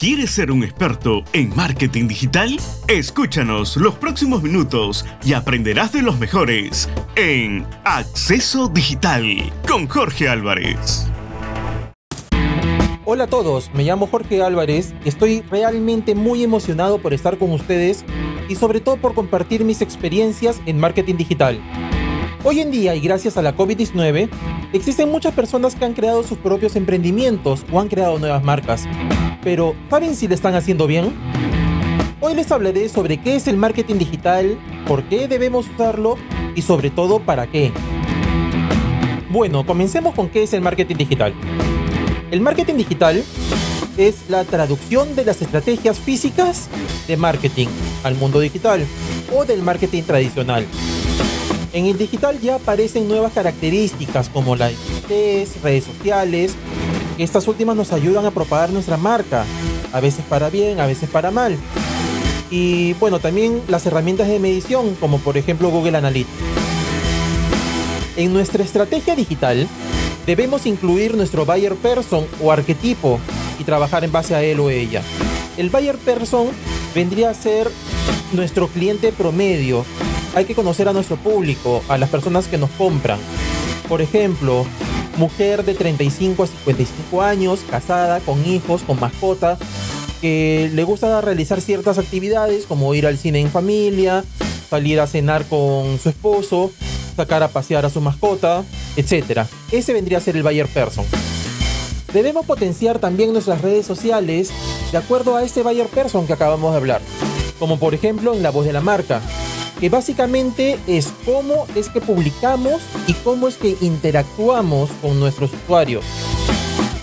¿Quieres ser un experto en marketing digital? Escúchanos los próximos minutos y aprenderás de los mejores en Acceso Digital con Jorge Álvarez. Hola a todos, me llamo Jorge Álvarez estoy realmente muy emocionado por estar con ustedes y sobre todo por compartir mis experiencias en marketing digital. Hoy en día y gracias a la COVID-19, existen muchas personas que han creado sus propios emprendimientos o han creado nuevas marcas pero ¿saben si le están haciendo bien? Hoy les hablaré sobre qué es el marketing digital, por qué debemos usarlo y sobre todo para qué. Bueno, comencemos con qué es el marketing digital. El marketing digital es la traducción de las estrategias físicas de marketing al mundo digital o del marketing tradicional. En el digital ya aparecen nuevas características como las redes sociales, estas últimas nos ayudan a propagar nuestra marca, a veces para bien, a veces para mal. Y bueno, también las herramientas de medición, como por ejemplo Google Analytics. En nuestra estrategia digital, debemos incluir nuestro buyer person o arquetipo y trabajar en base a él o ella. El buyer person vendría a ser nuestro cliente promedio. Hay que conocer a nuestro público, a las personas que nos compran. Por ejemplo, mujer de 35 a 55 años, casada, con hijos, con mascota, que le gusta realizar ciertas actividades como ir al cine en familia, salir a cenar con su esposo, sacar a pasear a su mascota, etc. Ese vendría a ser el buyer person. Debemos potenciar también nuestras redes sociales de acuerdo a este buyer person que acabamos de hablar, como por ejemplo en la voz de la marca que básicamente es cómo es que publicamos y cómo es que interactuamos con nuestros usuarios.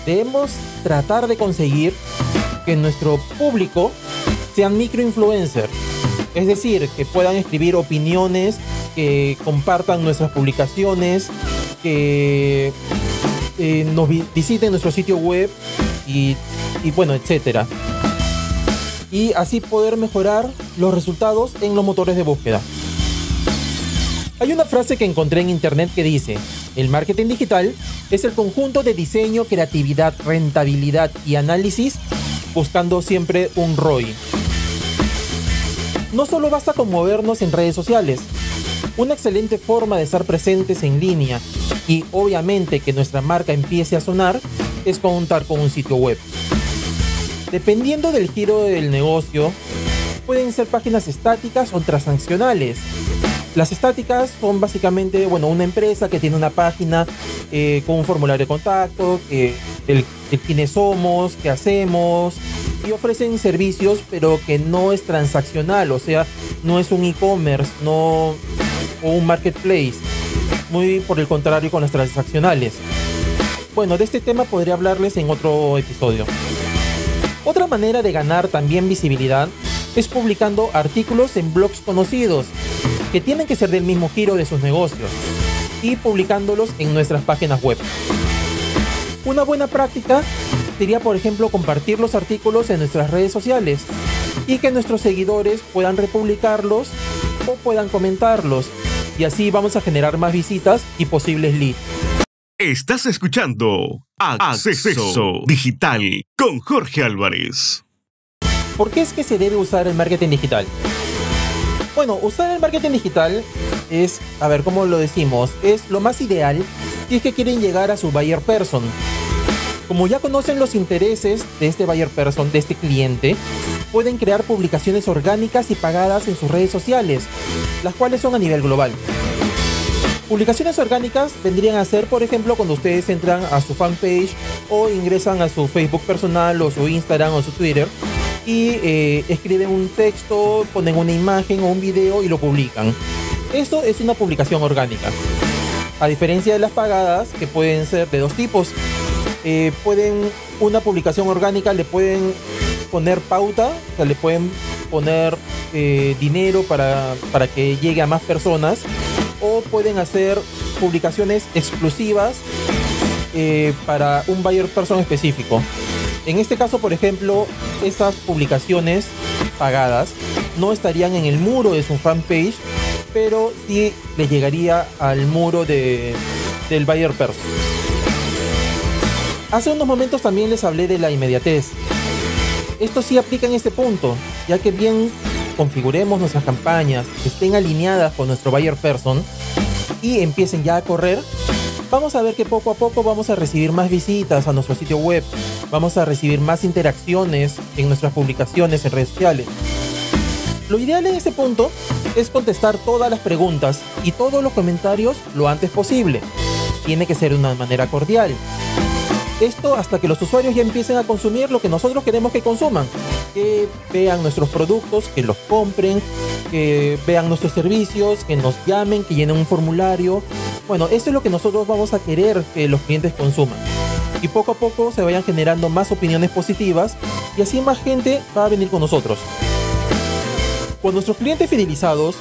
Debemos tratar de conseguir que nuestro público sean microinfluencers, es decir, que puedan escribir opiniones, que compartan nuestras publicaciones, que eh, nos visiten nuestro sitio web y, y bueno, etcétera y así poder mejorar los resultados en los motores de búsqueda. Hay una frase que encontré en internet que dice, el marketing digital es el conjunto de diseño, creatividad, rentabilidad y análisis buscando siempre un ROI. No solo basta con movernos en redes sociales, una excelente forma de estar presentes en línea y obviamente que nuestra marca empiece a sonar es contar con un sitio web. Dependiendo del giro del negocio, pueden ser páginas estáticas o transaccionales. Las estáticas son básicamente, bueno, una empresa que tiene una página eh, con un formulario de contacto, el, quiénes somos, qué hacemos, y ofrecen servicios, pero que no es transaccional, o sea, no es un e-commerce, no o un marketplace. Muy por el contrario con las transaccionales. Bueno, de este tema podría hablarles en otro episodio. Otra manera de ganar también visibilidad es publicando artículos en blogs conocidos, que tienen que ser del mismo giro de sus negocios, y publicándolos en nuestras páginas web. Una buena práctica sería, por ejemplo, compartir los artículos en nuestras redes sociales y que nuestros seguidores puedan republicarlos o puedan comentarlos, y así vamos a generar más visitas y posibles leads. Estás escuchando Acceso Digital con Jorge Álvarez. ¿Por qué es que se debe usar el marketing digital? Bueno, usar el marketing digital es, a ver, ¿cómo lo decimos? Es lo más ideal si es que quieren llegar a su buyer person. Como ya conocen los intereses de este buyer person, de este cliente, pueden crear publicaciones orgánicas y pagadas en sus redes sociales, las cuales son a nivel global. Publicaciones orgánicas vendrían a ser, por ejemplo, cuando ustedes entran a su fanpage o ingresan a su Facebook personal o su Instagram o su Twitter y eh, escriben un texto, ponen una imagen o un video y lo publican. Esto es una publicación orgánica. A diferencia de las pagadas, que pueden ser de dos tipos. Eh, pueden, una publicación orgánica le pueden poner pauta, o le pueden poner eh, dinero para, para que llegue a más personas o pueden hacer publicaciones exclusivas eh, para un buyer person específico. En este caso, por ejemplo, esas publicaciones pagadas no estarían en el muro de su fanpage, pero sí les llegaría al muro de, del buyer person. Hace unos momentos también les hablé de la inmediatez. esto sí aplica en este punto, ya que bien configuremos nuestras campañas, que estén alineadas con nuestro buyer person y empiecen ya a correr, vamos a ver que poco a poco vamos a recibir más visitas a nuestro sitio web, vamos a recibir más interacciones en nuestras publicaciones en redes sociales. Lo ideal en este punto es contestar todas las preguntas y todos los comentarios lo antes posible. Tiene que ser de una manera cordial. Esto hasta que los usuarios ya empiecen a consumir lo que nosotros queremos que consuman. Que vean nuestros productos, que los compren, que vean nuestros servicios, que nos llamen, que llenen un formulario. Bueno, eso es lo que nosotros vamos a querer que los clientes consuman. Y poco a poco se vayan generando más opiniones positivas y así más gente va a venir con nosotros. Con nuestros clientes fidelizados,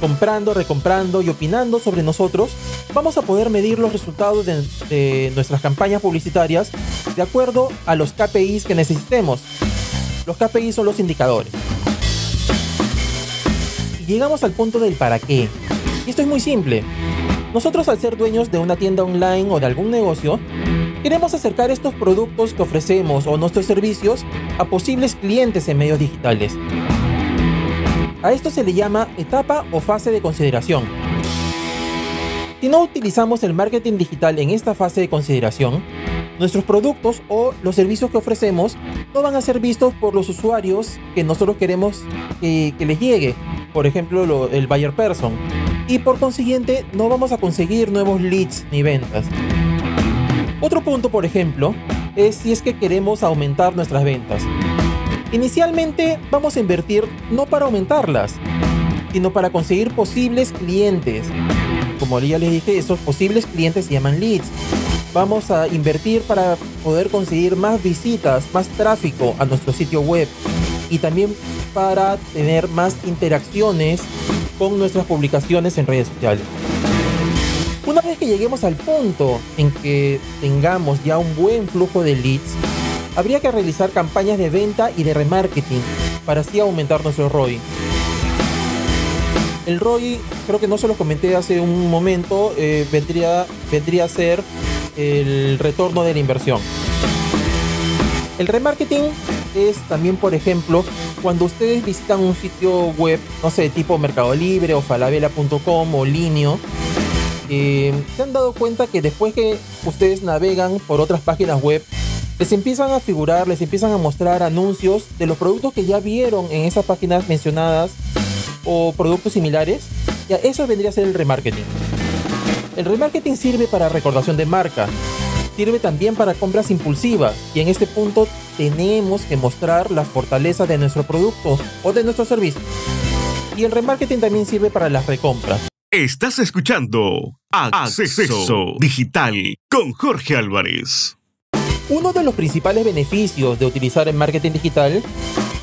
comprando, recomprando y opinando sobre nosotros, vamos a poder medir los resultados de, nuestras campañas publicitarias de acuerdo a los KPIs que necesitemos. Los KPIs son los indicadores. Llegamos al punto del para qué. Y esto es muy simple. Nosotros al ser dueños de una tienda online o de algún negocio, queremos acercar estos productos que ofrecemos o nuestros servicios a posibles clientes en medios digitales. A esto se le llama etapa o fase de consideración. Si no utilizamos el marketing digital en esta fase de consideración, nuestros productos o los servicios que ofrecemos no van a ser vistos por los usuarios que nosotros queremos que, les llegue, por ejemplo el buyer person, y por consiguiente no vamos a conseguir nuevos leads ni ventas. Otro punto, por ejemplo, es si es que queremos aumentar nuestras ventas. Inicialmente vamos a invertir no para aumentarlas, sino para conseguir posibles clientes. Como ya les dije, esos posibles clientes se llaman leads. Vamos a invertir para poder conseguir más visitas, más tráfico a nuestro sitio web y también para tener más interacciones con nuestras publicaciones en redes sociales. Una vez que lleguemos al punto en que tengamos ya un buen flujo de leads, habría que realizar campañas de venta y de remarketing para así aumentar nuestro ROI. El ROI, creo que no se lo comenté hace un momento, eh, vendría, vendría a ser el retorno de la inversión. El remarketing es también, por ejemplo, cuando ustedes visitan un sitio web, no sé, tipo Mercado Libre o falabella.com o Linio, eh, se han dado cuenta que después que ustedes navegan por otras páginas web, les empiezan a figurar, les empiezan a mostrar anuncios de los productos que ya vieron en esas páginas mencionadas o productos similares. Ya, eso vendría a ser el remarketing. El remarketing sirve para recordación de marca, sirve también para compras impulsivas y en este punto tenemos que mostrar la fortaleza de nuestro producto o de nuestro servicio. Y el remarketing también sirve para las recompras. Estás escuchando Acceso Digital con Jorge Álvarez. Uno de los principales beneficios de utilizar el marketing digital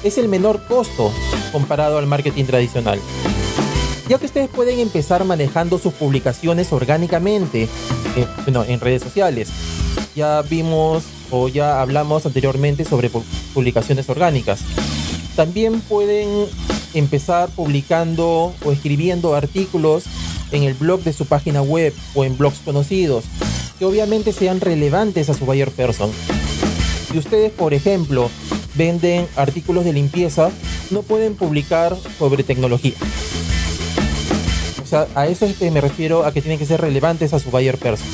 es el menor costo comparado al marketing tradicional. Ya que ustedes pueden empezar manejando sus publicaciones orgánicamente eh, en redes sociales. Ya vimos o ya hablamos anteriormente sobre publicaciones orgánicas. También pueden empezar publicando o escribiendo artículos en el blog de su página web o en blogs conocidos que obviamente sean relevantes a su buyer person. Si ustedes, por ejemplo, venden artículos de limpieza, no pueden publicar sobre tecnología. Sea, a eso me refiero a que tienen que ser relevantes a su buyer person.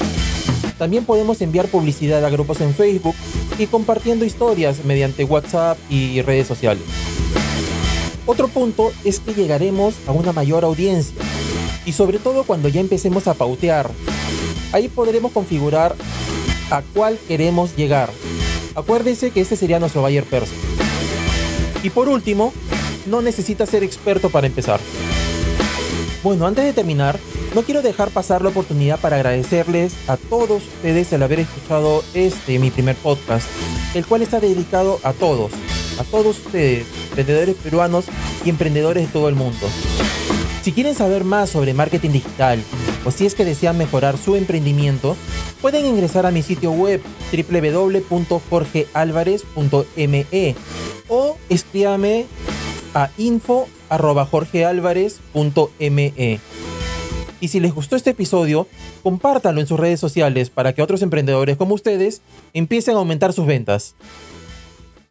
También podemos enviar publicidad a grupos en Facebook y compartiendo historias mediante WhatsApp y redes sociales. Otro punto es que llegaremos a una mayor audiencia y sobre todo cuando ya empecemos a pautear Ahí podremos configurar a cuál queremos llegar. Acuérdense que este sería nuestro buyer person. Y por último, no necesita ser experto para empezar. Bueno, antes de terminar, no quiero dejar pasar la oportunidad para agradecerles a todos ustedes el haber escuchado este, mi primer podcast, el cual está dedicado a todos, a todos ustedes, emprendedores peruanos y emprendedores de todo el mundo. Si quieren saber más sobre marketing digital o si es que desean mejorar su emprendimiento, pueden ingresar a mi sitio web www.jorgealvarez.me o escríbame a info.jorgealvarez.me. Y si les gustó este episodio, compártanlo en sus redes sociales para que otros emprendedores como ustedes empiecen a aumentar sus ventas.